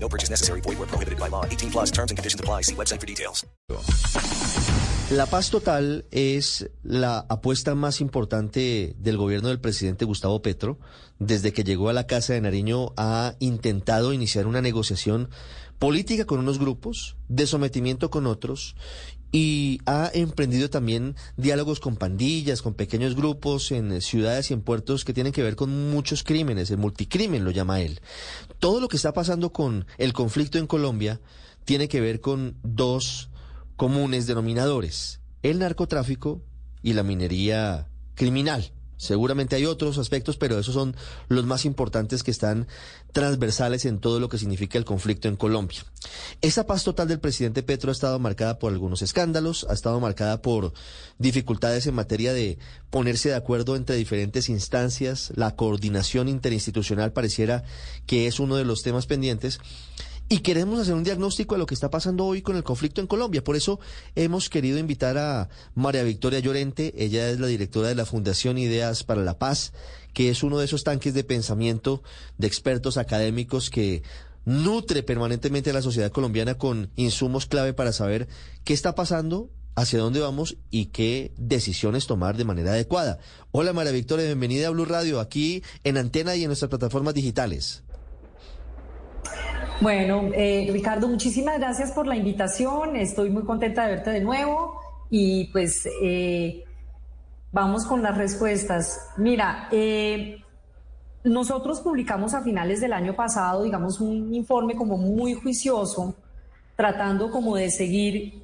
No purchase necessary. Void where prohibited by law. 18 plus terms and conditions apply. See website for details. La paz total es la apuesta más importante del gobierno del presidente Gustavo Petro. Desde que llegó a la Casa de Nariño ha intentado iniciar una negociación política con unos grupos, de sometimiento con otros y ha emprendido también diálogos con pandillas, con pequeños grupos en ciudades y en puertos que tienen que ver con muchos crímenes, el multicrimen lo llama él. Todo lo que está pasando con el conflicto en Colombia tiene que ver con dos comunes denominadores, el narcotráfico y la minería criminal. Seguramente hay otros aspectos, pero esos son los más importantes que están transversales en todo lo que significa el conflicto en Colombia. Esa paz total del presidente Petro ha estado marcada por algunos escándalos, ha estado marcada por dificultades en materia de ponerse de acuerdo entre diferentes instancias, la coordinación interinstitucional pareciera que es uno de los temas pendientes. Y queremos hacer un diagnóstico de lo que está pasando hoy con el conflicto en Colombia. Por eso hemos querido invitar a María Victoria Llorente. Ella es la directora de la Fundación Ideas para la Paz, que es uno de esos tanques de pensamiento de expertos académicos que nutre permanentemente a la sociedad colombiana con insumos clave para saber qué está pasando, hacia dónde vamos y qué decisiones tomar de manera adecuada. Hola María Victoria, bienvenida a Blue Radio, aquí en Antena y en nuestras plataformas digitales. Bueno, eh, Ricardo, muchísimas gracias por la invitación. Estoy muy contenta de verte de nuevo y pues eh, vamos con las respuestas. Mira, eh, nosotros publicamos a finales del año pasado, digamos, un informe como muy juicioso, tratando como de seguir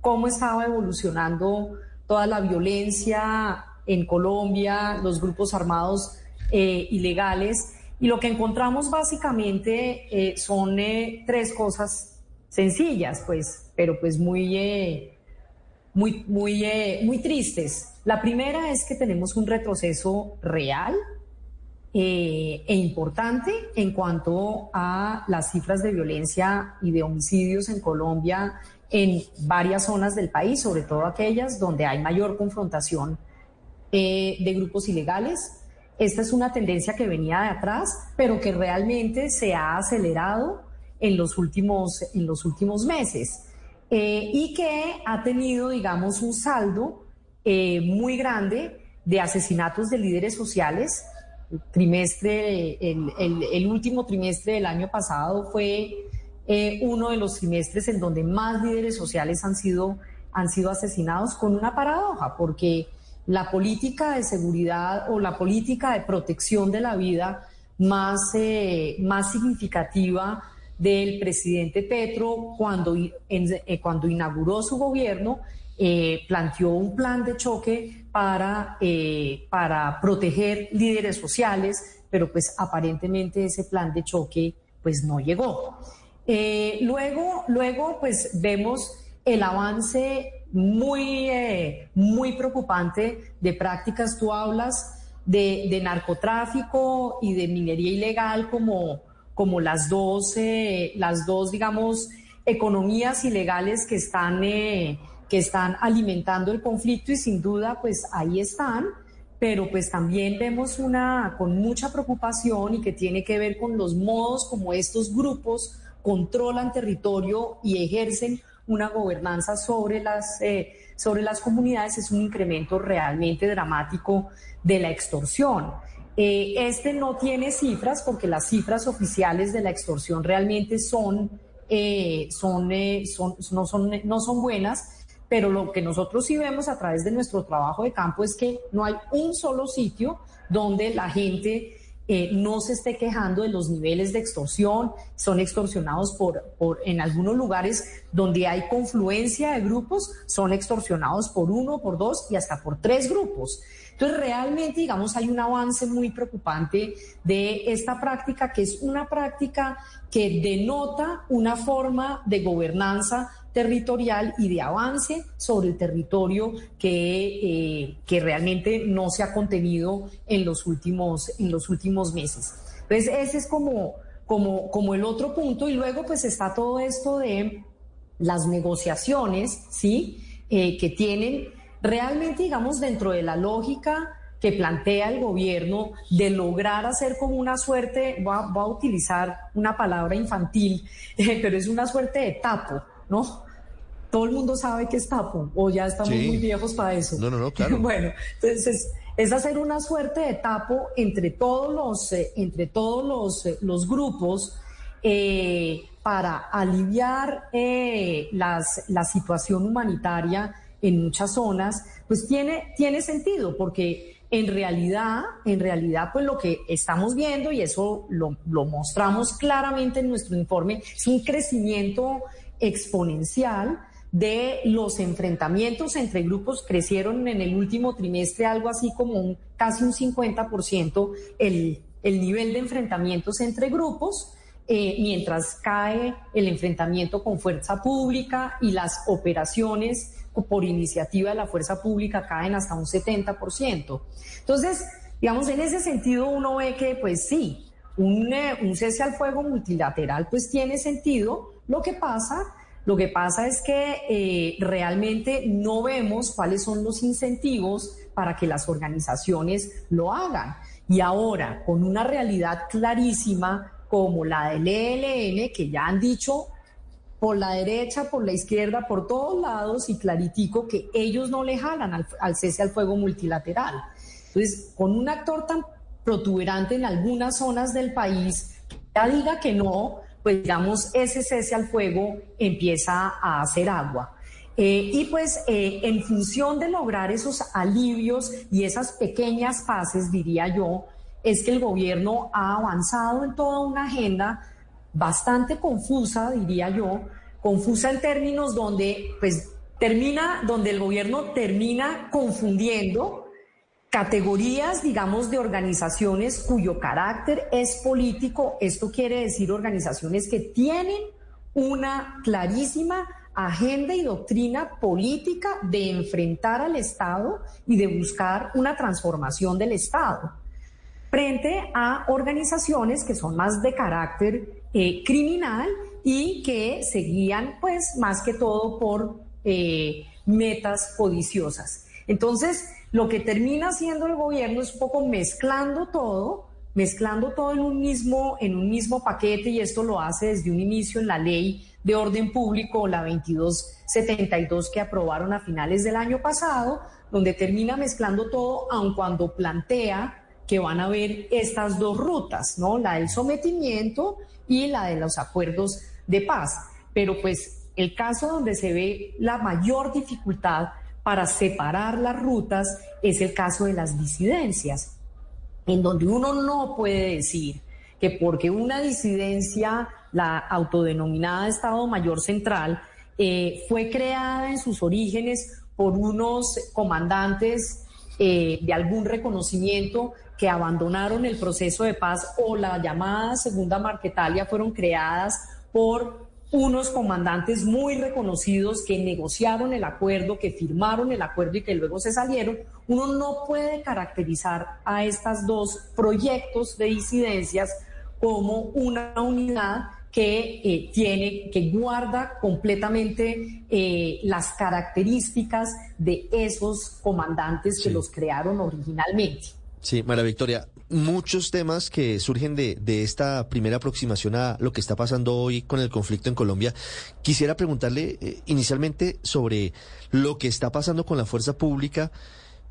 cómo estaba evolucionando toda la violencia en Colombia, los grupos armados ilegales y lo que encontramos básicamente eh, son eh, tres cosas sencillas, pues, pero pues muy, eh, muy, muy, muy tristes. La primera es que tenemos un retroceso real e importante en cuanto a las cifras de violencia y de homicidios en Colombia en varias zonas del país, sobre todo aquellas donde hay mayor confrontación de grupos ilegales esta es una tendencia que venía de atrás, pero que realmente se ha acelerado en los últimos, en los últimos meses eh, y que ha tenido, digamos, un saldo eh, muy grande de asesinatos de líderes sociales. El, trimestre, el, último trimestre del año pasado fue eh, uno de los trimestres en donde más líderes sociales han sido, han sido asesinados con una paradoja, porque la política de seguridad o la política de protección de la vida más, eh, más significativa del presidente Petro cuando, eh, cuando inauguró su gobierno, eh, planteó un plan de choque para, para proteger líderes sociales, pero pues aparentemente ese plan de choque pues no llegó. luego, luego pues vemos el avance muy, eh, muy preocupante de prácticas. Tú hablas de, narcotráfico y de minería ilegal como, como las, dos, eh, las dos, digamos, economías ilegales que están, eh, que están alimentando el conflicto y sin duda, pues ahí están. Pero pues también vemos una con mucha preocupación y que tiene que ver con los modos como estos grupos controlan territorio y ejercen una gobernanza sobre las, eh, sobre las comunidades es un incremento realmente dramático de la extorsión. Eh, este no tiene cifras porque las cifras oficiales de la extorsión realmente son, eh, son, son, no, son, no son buenas, pero lo que nosotros sí vemos a través de nuestro trabajo de campo es que no hay un solo sitio donde la gente eh, no se esté quejando de los niveles de extorsión, son extorsionados por, por, en algunos lugares donde hay confluencia de grupos, son extorsionados por uno, por dos y hasta por tres grupos. Entonces, realmente, digamos, hay un avance muy preocupante de esta práctica, que es una práctica que denota una forma de gobernanza territorial y de avance sobre el territorio que, eh, que realmente no se ha contenido en los últimos, en los últimos meses. Entonces, ese es como, como, como el otro punto. Y luego, pues está todo esto de las negociaciones, ¿sí? Eh, que tienen realmente, digamos, dentro de la lógica que plantea el gobierno de lograr hacer como una suerte, voy a, voy a utilizar una palabra infantil, pero es una suerte de tapo, ¿no? Todo el mundo sabe que es tapo, o ya estamos Sí. muy viejos para eso. No, no, no, claro. bueno, entonces es hacer una suerte de tapo entre todos los, eh, entre todos los, eh, los grupos eh, para aliviar eh, las, la situación humanitaria en muchas zonas, pues tiene, tiene sentido, porque en realidad, en realidad, pues lo que estamos viendo, y eso lo, lo mostramos claramente en nuestro informe, es un crecimiento exponencial de los enfrentamientos entre grupos crecieron en el último trimestre algo así como casi un 50% el, el nivel de enfrentamientos entre grupos, eh, mientras cae el enfrentamiento con fuerza pública y las operaciones por iniciativa de la fuerza pública caen hasta un 70%. Entonces, digamos, en ese sentido uno ve que, pues sí, un, eh, un cese al fuego multilateral pues tiene sentido. Lo que pasa, lo que pasa es que eh, realmente no vemos cuáles son los incentivos para que las organizaciones lo hagan. Y ahora, con una realidad clarísima como la del ELN, que ya han dicho por la derecha, por la izquierda, por todos lados y claritico que ellos no le jalan al, al cese al fuego multilateral. Entonces, con un actor tan protuberante en algunas zonas del país, ya diga que no, pues digamos, ese cese al fuego empieza a hacer agua. Eh, y pues eh, en función de lograr esos alivios y esas pequeñas paces, diría yo, es que el gobierno ha avanzado en toda una agenda bastante confusa, diría yo, confusa en términos donde pues termina, donde el gobierno termina confundiendo categorías, digamos, de organizaciones cuyo carácter es político. Esto quiere decir organizaciones que tienen una clarísima agenda y doctrina política de enfrentar al Estado y de buscar una transformación del Estado frente a organizaciones que son más de carácter eh, criminal y que se guían, pues, más que todo por eh, metas codiciosas. Entonces, lo que termina haciendo el gobierno es un poco mezclando todo, mezclando todo en un mismo, en un mismo paquete, y esto lo hace desde un inicio en la ley de orden público, la 2272 que aprobaron a finales del año pasado, donde termina mezclando todo, aun cuando plantea que van a haber estas dos rutas, ¿no? La del sometimiento y la de los acuerdos de paz. Pero pues el caso donde se ve la mayor dificultad para separar las rutas es el caso de las disidencias, en donde uno no puede decir que porque una disidencia, la autodenominada Estado Mayor Central, eh, fue creada en sus orígenes por unos comandantes eh, de algún reconocimiento que abandonaron el proceso de paz o la llamada Segunda Marquetalia fueron creadas por unos comandantes muy reconocidos que negociaron el acuerdo, que firmaron el acuerdo y que luego se salieron, uno no puede caracterizar a estas dos proyectos de disidencias como una unidad que eh, tiene, que guarda completamente eh, las características de esos comandantes que los crearon originalmente. Sí, María Victoria, muchos temas que surgen de, de esta primera aproximación a lo que está pasando hoy con el conflicto en Colombia. Quisiera preguntarle eh, inicialmente sobre lo que está pasando con la fuerza pública.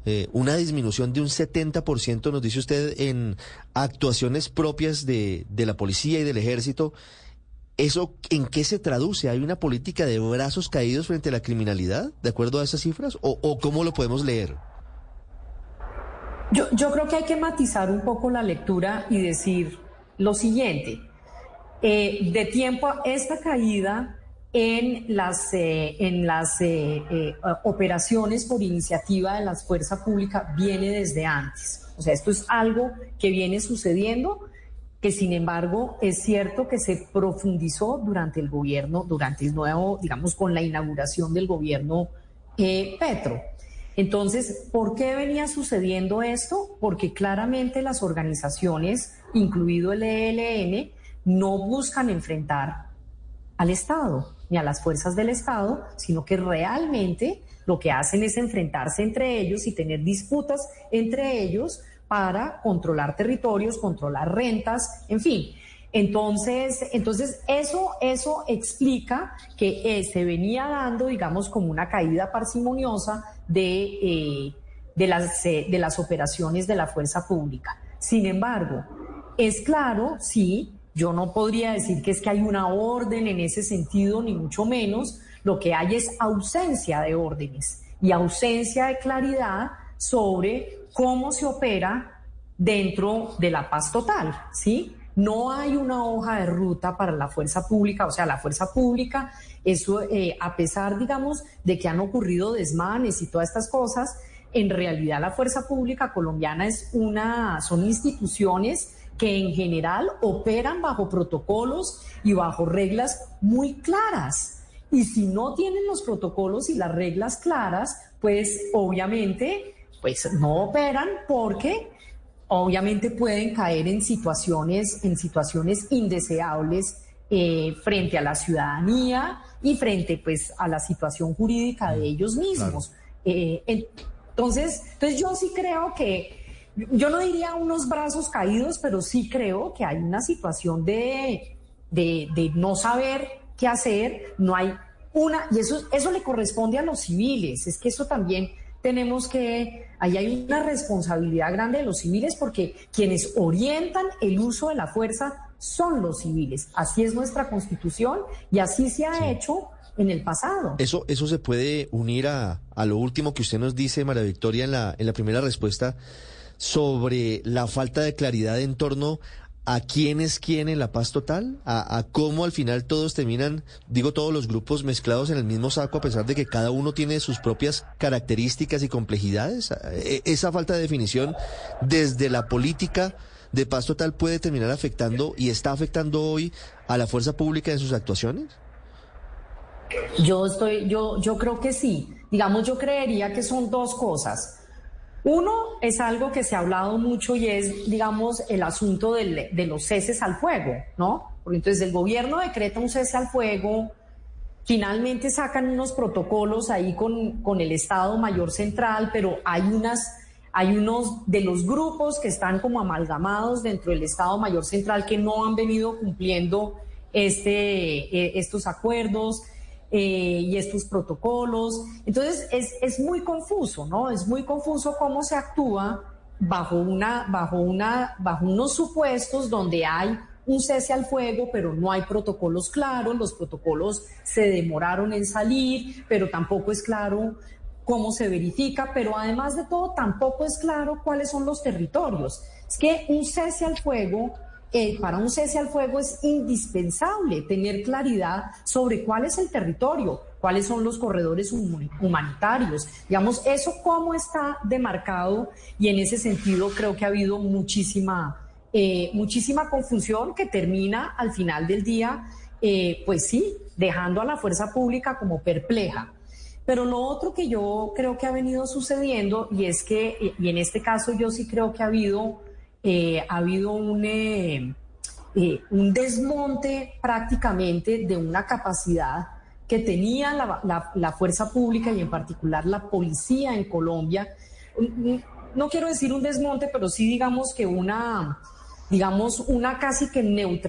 eh, una disminución de un 70%, nos dice usted, en actuaciones propias de, de la policía y del ejército. ¿Eso en qué se traduce? ¿Hay una política de brazos caídos frente a la criminalidad, de acuerdo a esas cifras? ¿O, o cómo lo podemos leer? Yo, yo creo que hay que matizar un poco la lectura y decir lo siguiente. Eh, de tiempo a esta caída en las, eh, en las eh, operaciones por iniciativa de la fuerza pública viene desde antes. O sea, esto es algo que viene sucediendo, que sin embargo es cierto que se profundizó durante el gobierno, durante el nuevo, digamos, con la inauguración del gobierno Petro. Entonces, ¿por qué venía sucediendo esto? Porque claramente las organizaciones, incluido el ELN, no buscan enfrentar al Estado ni a las fuerzas del Estado, sino que realmente lo que hacen es enfrentarse entre ellos y tener disputas entre ellos para controlar territorios, controlar rentas, en fin. Entonces, entonces eso, eso explica que eh, se venía dando, digamos, como una caída parsimoniosa de, eh, de, las, eh, de las operaciones de la fuerza pública. Sin embargo, es claro, sí, yo no podría decir que es que hay una orden en ese sentido, ni mucho menos. Lo que hay es ausencia de órdenes y ausencia de claridad sobre cómo se opera dentro de la paz total, ¿sí? No hay una hoja de ruta para la fuerza pública, o sea, la fuerza pública, eso, eh, a pesar, digamos, de que han ocurrido desmanes y todas estas cosas, en realidad la fuerza pública colombiana es una, son instituciones que en general operan bajo protocolos y bajo reglas muy claras. Y si no tienen los protocolos y las reglas claras, pues obviamente pues no operan porque obviamente pueden caer en situaciones, en situaciones indeseables eh, frente a la ciudadanía y frente pues a la situación jurídica de mm, ellos mismos. Eh, entonces, entonces yo sí creo que yo no diría unos brazos caídos, pero sí creo que hay una situación de, de, no saber qué hacer, no hay una, y eso, eso le corresponde a los civiles, es que eso también tenemos que, ahí hay una responsabilidad grande de los civiles porque quienes orientan el uso de la fuerza son los civiles. Así es nuestra constitución y así se ha hecho en el pasado. Eso, eso se puede unir a, a, lo último que usted nos dice, María Victoria, en la, en la primera respuesta sobre la falta de claridad en torno a quién es quién en la paz total, a, cómo al final todos terminan, digo todos los grupos mezclados en el mismo saco a pesar de que cada uno tiene sus propias características y complejidades. E, esa falta de definición desde la política de paz total puede terminar afectando y está afectando hoy a la fuerza pública en sus actuaciones. Yo estoy, yo, yo creo que sí. Digamos, yo creería que son dos cosas. Uno es algo que se ha hablado mucho y es, digamos, el asunto de los ceses al fuego, ¿no? Porque entonces el gobierno decreta un cese al fuego, finalmente sacan unos protocolos ahí con, con el Estado Mayor Central, pero hay unas hay unos de los grupos que están como amalgamados dentro del Estado Mayor Central que no han venido cumpliendo este, eh, estos acuerdos. Eh, y estos protocolos. Entonces es, es, muy confuso, ¿no? Es muy confuso cómo se actúa bajo, una, bajo, una, bajo unos supuestos donde hay un cese al fuego, pero no hay protocolos claros, los protocolos se demoraron en salir, pero tampoco es claro cómo se verifica, pero además de todo tampoco es claro cuáles son los territorios. Es que un cese al fuego eh, para un cese al fuego es indispensable tener claridad sobre cuál es el territorio, cuáles son los corredores humanitarios. Digamos, eso cómo está demarcado y en ese sentido creo que ha habido muchísima, eh, muchísima confusión que termina al final del día, eh, pues sí, dejando a la fuerza pública como perpleja. Pero lo otro que yo creo que ha venido sucediendo y es que, y en este caso yo sí creo que ha habido eh, ha habido un, eh, eh, un desmonte prácticamente de una capacidad que tenía la, la, fuerza pública y en particular la policía en Colombia. No quiero decir un desmonte, pero sí digamos que una, digamos, una casi que neutralidad.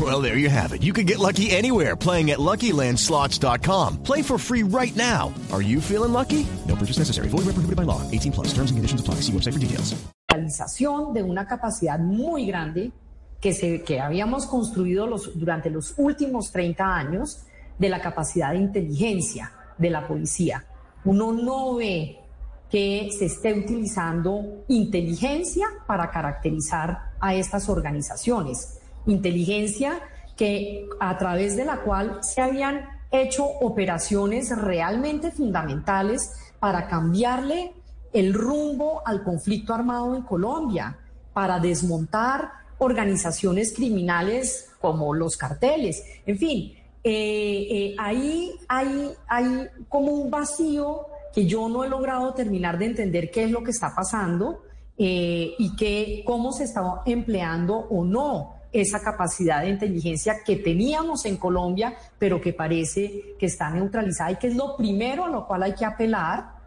Well, there you have it. You can get lucky anywhere playing at LuckyLandSlots.com. Play for free right now. Are you feeling lucky? No purchase necessary. Void where prohibited by law. 18 plus. Terms and conditions apply. See website for details. realización de una capacidad muy grande que, se, que habíamos construido los, durante los últimos 30 años de la capacidad de inteligencia de la policía. Uno no ve que se esté utilizando inteligencia para caracterizar a estas organizaciones. Inteligencia que a través de la cual se habían hecho operaciones realmente fundamentales para cambiarle el rumbo al conflicto armado en Colombia, para desmontar organizaciones criminales como los carteles. En fin, eh, eh, ahí hay, como un vacío que yo no he logrado terminar de entender qué es lo que está pasando eh, y que, cómo se está empleando o no esa capacidad de inteligencia que teníamos en Colombia, pero que parece que está neutralizada y que es lo primero a lo cual hay que apelar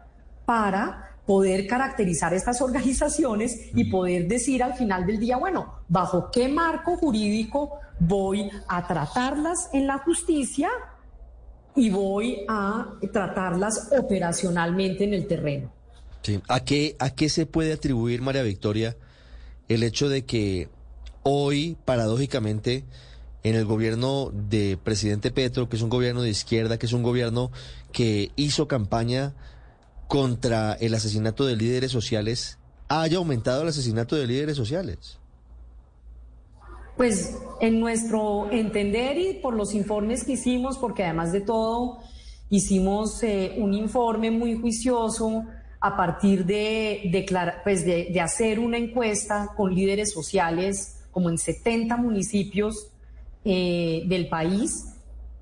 para poder caracterizar estas organizaciones y poder decir al final del día, bueno, ¿bajo qué marco jurídico voy a tratarlas en la justicia y voy a tratarlas operacionalmente en el terreno? Sí. ¿A, qué, ¿A qué se puede atribuir, María Victoria, el hecho de que hoy, paradójicamente, en el gobierno de presidente Petro, que es un gobierno de izquierda, que es un gobierno que hizo campaña contra el asesinato de líderes sociales, haya aumentado el asesinato de líderes sociales? Pues en nuestro entender y por los informes que hicimos, porque además de todo hicimos eh, un informe muy juicioso a partir de, pues de, de hacer una encuesta con líderes sociales como en 70 municipios eh, del país,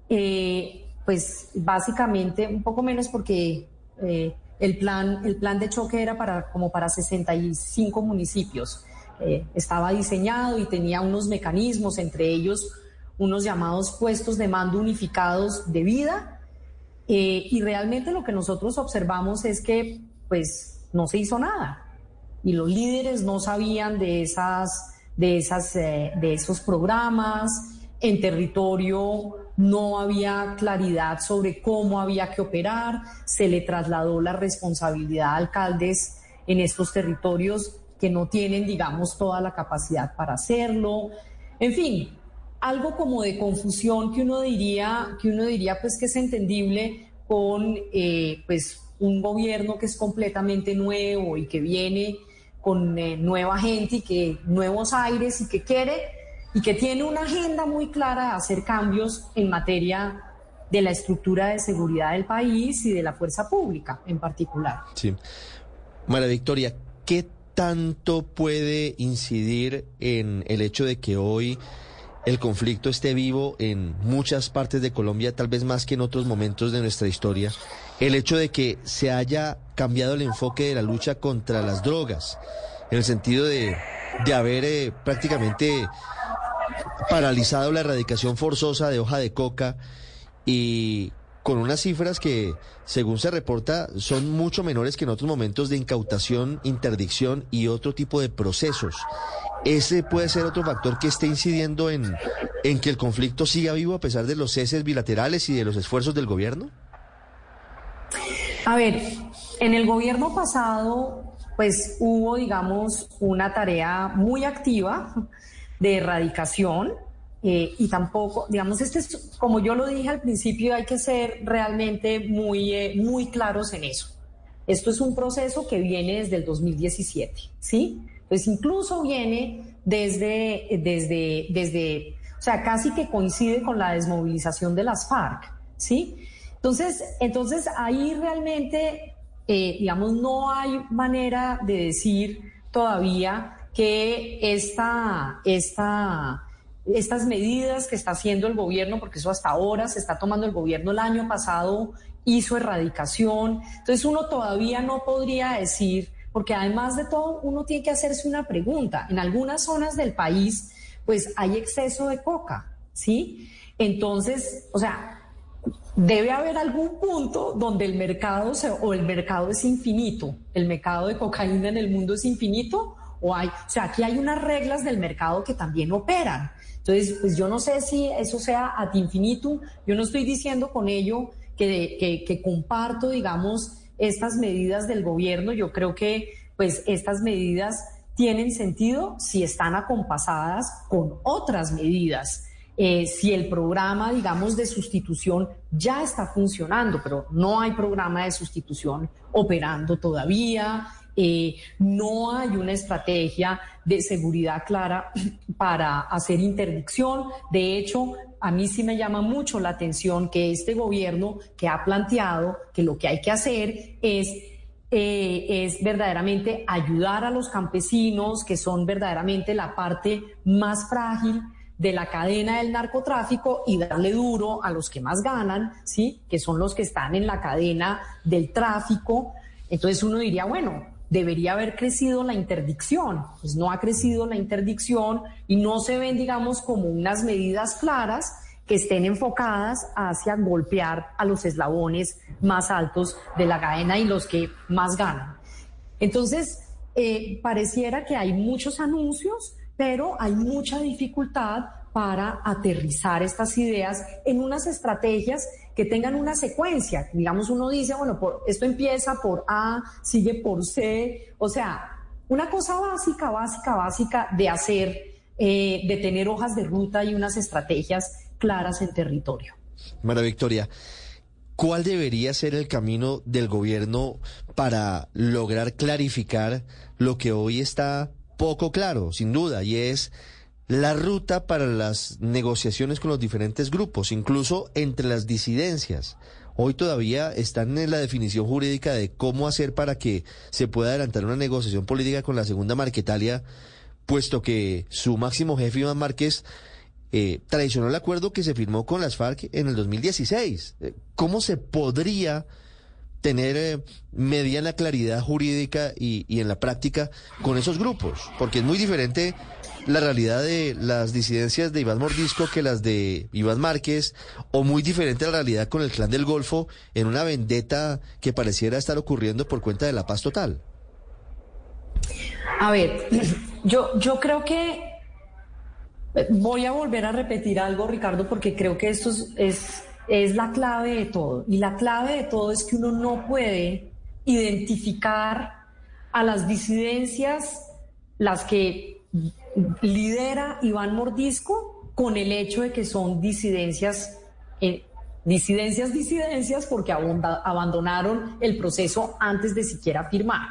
eh, pues básicamente un poco menos porque eh, el, plan, el plan de choque era para, como para 65 municipios. Eh, estaba diseñado y tenía unos mecanismos, entre ellos unos llamados puestos de mando unificados de vida. Eh, y realmente lo que nosotros observamos es que pues no se hizo nada. Y los líderes no sabían de, esas, de, esas, eh, de esos programas. En territorio no había claridad sobre cómo había que operar. Se le trasladó la responsabilidad a alcaldes en estos territorios que no tienen, digamos, toda la capacidad para hacerlo. En fin, algo como de confusión que uno diría, que uno diría pues que es entendible con eh, pues un gobierno que es completamente nuevo y que viene con eh, nueva gente y que nuevos aires y que quiere y que tiene una agenda muy clara de hacer cambios en materia de la estructura de seguridad del país y de la fuerza pública en particular. Sí. María Victoria, ¿qué tanto puede incidir en el hecho de que hoy el conflicto esté vivo en muchas partes de Colombia, tal vez más que en otros momentos de nuestra historia? El hecho de que se haya cambiado el enfoque de la lucha contra las drogas, en el sentido de, de haber eh, prácticamente paralizado la erradicación forzosa de hoja de coca y con unas cifras que, según se reporta, son mucho menores que en otros momentos de incautación, interdicción y otro tipo de procesos. ¿Ese puede ser otro factor que esté incidiendo en, en que el conflicto siga vivo a pesar de los ceses bilaterales y de los esfuerzos del gobierno? A ver, en el gobierno pasado, pues hubo, digamos, una tarea muy activa de erradicación eh, y tampoco, digamos, este es, como yo lo dije al principio, hay que ser realmente muy, eh, muy claros en eso. Esto es un proceso que viene desde el 2017, ¿sí? Pues incluso viene desde, desde, desde, o sea, casi que coincide con la desmovilización de las FARC, ¿sí? Entonces, entonces ahí realmente, eh, digamos, no hay manera de decir todavía que esta, esta, estas medidas que está haciendo el gobierno, porque eso hasta ahora se está tomando el gobierno el año pasado, hizo erradicación. Entonces uno todavía no podría decir, porque además de todo uno tiene que hacerse una pregunta. En algunas zonas del país, pues hay exceso de coca, ¿sí? Entonces, o sea, debe haber algún punto donde el mercado se, o el mercado es infinito, el mercado de cocaína en el mundo es infinito, o hay, o sea, aquí hay unas reglas del mercado que también operan. Entonces, pues yo no sé si eso sea ad infinitum, yo no estoy diciendo con ello que, que, que comparto, digamos, estas medidas del gobierno, yo creo que pues estas medidas tienen sentido si están acompasadas con otras medidas. Eh, si el programa, digamos, de sustitución ya está funcionando, pero no hay programa de sustitución operando todavía, eh, no hay una estrategia de seguridad clara para hacer interdicción. De hecho, a mí sí me llama mucho la atención que este gobierno que ha planteado que lo que hay que hacer es eh, es verdaderamente ayudar a los campesinos, que son verdaderamente la parte más frágil de la cadena del narcotráfico y darle duro a los que más ganan, ¿sí? Que son los que están en la cadena del tráfico. Entonces uno diría, bueno, debería haber crecido la interdicción. Pues no ha crecido la interdicción y no se ven, digamos, como unas medidas claras que estén enfocadas hacia golpear a los eslabones más altos de la cadena y los que más ganan. Entonces, eh, pareciera que hay muchos anuncios, pero hay mucha dificultad para aterrizar estas ideas en unas estrategias que tengan una secuencia. Digamos, uno dice, bueno, esto empieza por A, sigue por C, o sea, una cosa básica, básica, básica de hacer, eh, de tener hojas de ruta y unas estrategias claras en territorio. María Victoria, ¿cuál debería ser el camino del gobierno para lograr clarificar lo que hoy está poco claro, sin duda, y es la ruta para las negociaciones con los diferentes grupos, incluso entre las disidencias? Hoy todavía están en la definición jurídica de cómo hacer para que se pueda adelantar una negociación política con la segunda Marquetalia, puesto que su máximo jefe Iván Márquez eh, traicionó el acuerdo que se firmó con las FARC en el 2016. Eh, ¿Cómo se podría tener eh, mediana claridad jurídica y, y, en la práctica con esos grupos? Porque es muy diferente la realidad de las disidencias de Iván Mordisco que las de Iván Márquez, o muy diferente la realidad con el clan del Golfo en una vendetta que pareciera estar ocurriendo por cuenta de la paz total. A ver, yo, yo creo que Voy a volver a repetir algo, Ricardo, porque creo que esto es, es, la clave de todo. Y la clave de todo es que uno no puede identificar a las disidencias, las que lidera Iván Mordisco, con el hecho de que son disidencias, eh, disidencias, disidencias, porque abandonaron el proceso antes de siquiera firmar.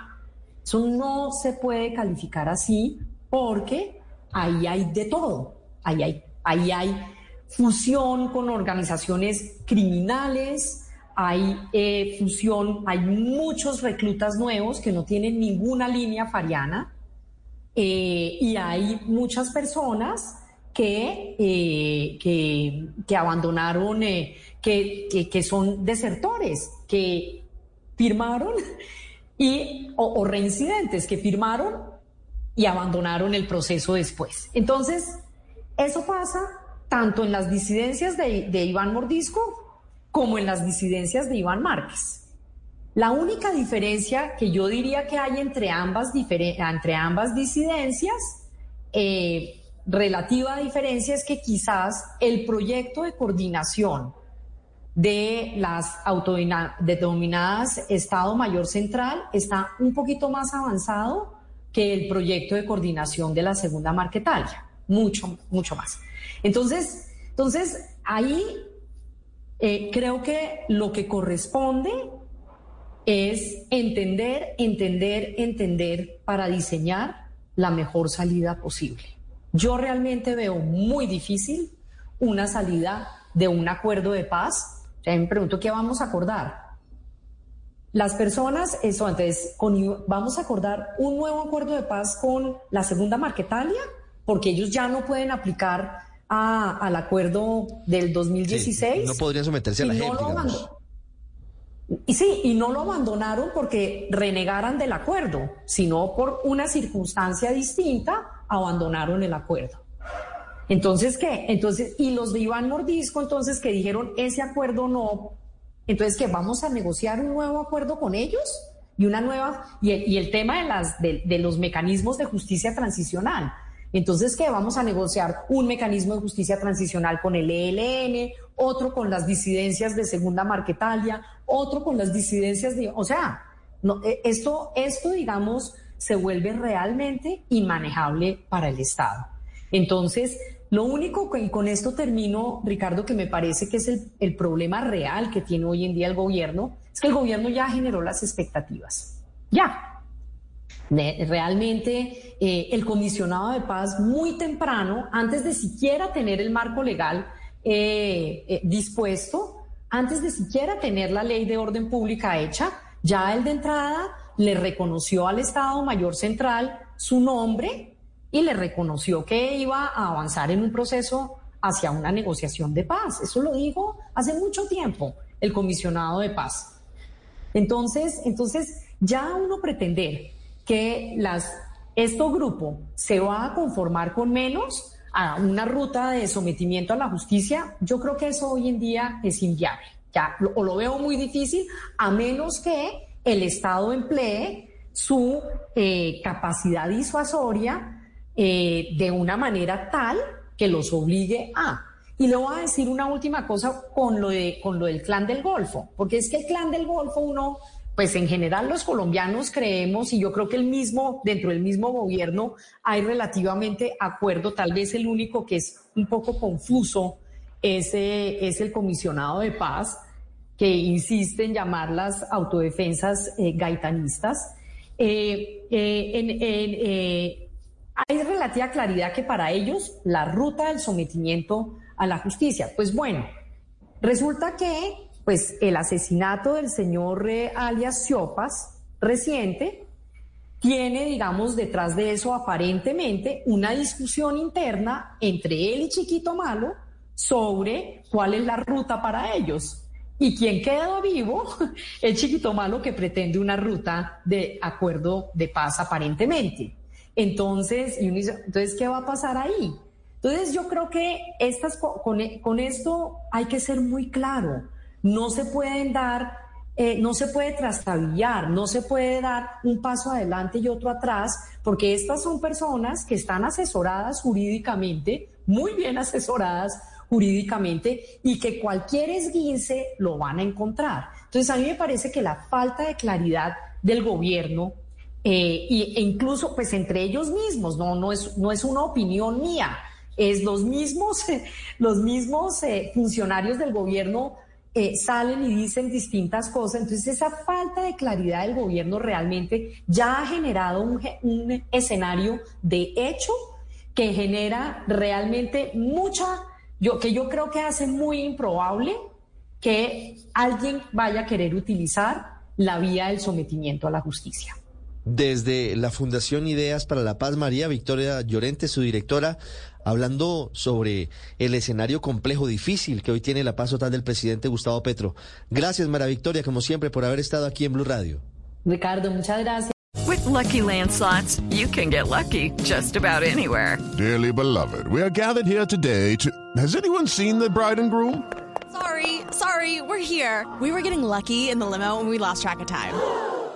Eso no se puede calificar así porque ahí hay de todo. Ahí hay, ahí hay fusión con organizaciones criminales, hay eh, fusión, hay muchos reclutas nuevos que no tienen ninguna línea fariana eh, y hay muchas personas que, eh, que, abandonaron, que, que, son desertores, que firmaron y, o reincidentes, que firmaron y abandonaron el proceso después. Entonces, eso pasa tanto en las disidencias de, Iván Mordisco como en las disidencias de Iván Márquez. La única diferencia que yo diría que hay entre ambas, entre ambas disidencias, eh, relativa diferencia, es que quizás el proyecto de coordinación de las autodenominadas Estado Mayor Central está un poquito más avanzado que el proyecto de coordinación de la segunda Marquetalia, mucho, mucho más. Entonces, entonces ahí eh, creo que lo que corresponde es entender, entender, entender para diseñar la mejor salida posible. Yo realmente veo muy difícil una salida de un acuerdo de paz. O me pregunto qué vamos a acordar. Las personas, eso, entonces, vamos a acordar un nuevo acuerdo de paz con la segunda Marquetalia, porque ellos ya no pueden aplicar al acuerdo del 2016. no podrían someterse a la gente, y sí, y no lo abandonaron porque renegaran del acuerdo, sino por una circunstancia distinta, abandonaron el acuerdo. Entonces, ¿qué? Entonces, y los de Iván Mordisco, entonces, que dijeron, ese acuerdo no, entonces, ¿qué? ¿Vamos a negociar un nuevo acuerdo con ellos? Y una nueva, y el, tema de, las, de, los mecanismos de justicia transicional. Entonces, ¿qué? Vamos a negociar un mecanismo de justicia transicional con el ELN, otro con las disidencias de Segunda Marquetalia, otro con las disidencias de... O sea, no, eh, esto, esto, digamos, se vuelve realmente inmanejable para el Estado. Entonces, lo único que, y con esto termino, Ricardo, que me parece que es el, el problema real que tiene hoy en día el gobierno, es que el gobierno ya generó las expectativas. Ya, Realmente eh, el comisionado de paz muy temprano, antes de siquiera tener el marco legal eh, eh, dispuesto, antes de siquiera tener la ley de orden pública hecha, ya él de entrada le reconoció al Estado Mayor Central su nombre y le reconoció que iba a avanzar en un proceso hacia una negociación de paz. Eso lo dijo hace mucho tiempo el comisionado de paz. Entonces, entonces ya uno pretender que las, grupo se va a conformar con menos a una ruta de sometimiento a la justicia, yo creo que eso hoy en día es inviable. Ya, o lo veo muy difícil, a menos que el Estado emplee su eh, capacidad disuasoria eh, de una manera tal que los obligue a. Y le voy a decir una última cosa con lo, de, con lo del clan del Golfo, porque es que el clan del Golfo uno pues en general los colombianos creemos, y yo creo que el mismo, dentro del mismo gobierno hay relativamente acuerdo, tal vez el único que es un poco confuso es, es el comisionado de paz, que insiste en llamar las autodefensas eh, gaitanistas. Eh, eh, hay relativa claridad que para ellos la ruta del sometimiento a la justicia, pues bueno, resulta que pues el asesinato del señor eh, alias Siopas reciente tiene, digamos, detrás de eso aparentemente una discusión interna entre él y Chiquito Malo sobre cuál es la ruta para ellos. Y quien quedó vivo, el Chiquito Malo que pretende una ruta de acuerdo de paz aparentemente. Entonces, entonces ¿qué va a pasar ahí? Entonces yo creo que estas, con esto hay que ser muy claro no se pueden dar, eh, no se puede trastabillar, no se puede dar un paso adelante y otro atrás, porque estas son personas que están asesoradas jurídicamente, muy bien asesoradas jurídicamente, y que cualquier esguince lo van a encontrar. Entonces, a mí me parece que la falta de claridad del gobierno eh, e incluso pues entre ellos mismos, no, no, es, no es una opinión mía, es los mismos, los mismos eh, funcionarios del gobierno eh, salen y dicen distintas cosas. Entonces esa falta de claridad del gobierno realmente ya ha generado un, escenario de hecho que genera realmente mucha, yo, que yo creo que hace muy improbable que alguien vaya a querer utilizar la vía del sometimiento a la justicia. Desde la Fundación Ideas para la Paz, María Victoria Llorente, su directora, hablando sobre el escenario complejo, difícil que hoy tiene la paz total del presidente Gustavo Petro. Gracias, María Victoria, como siempre, por haber estado aquí en Blue Radio. Ricardo, muchas gracias. With lucky landslots, you can get lucky just about anywhere. Dearly beloved, we are gathered here today to. Has anyone seen the bride and groom? Sorry, sorry, we're here. We were getting lucky in the limo and we lost track of time.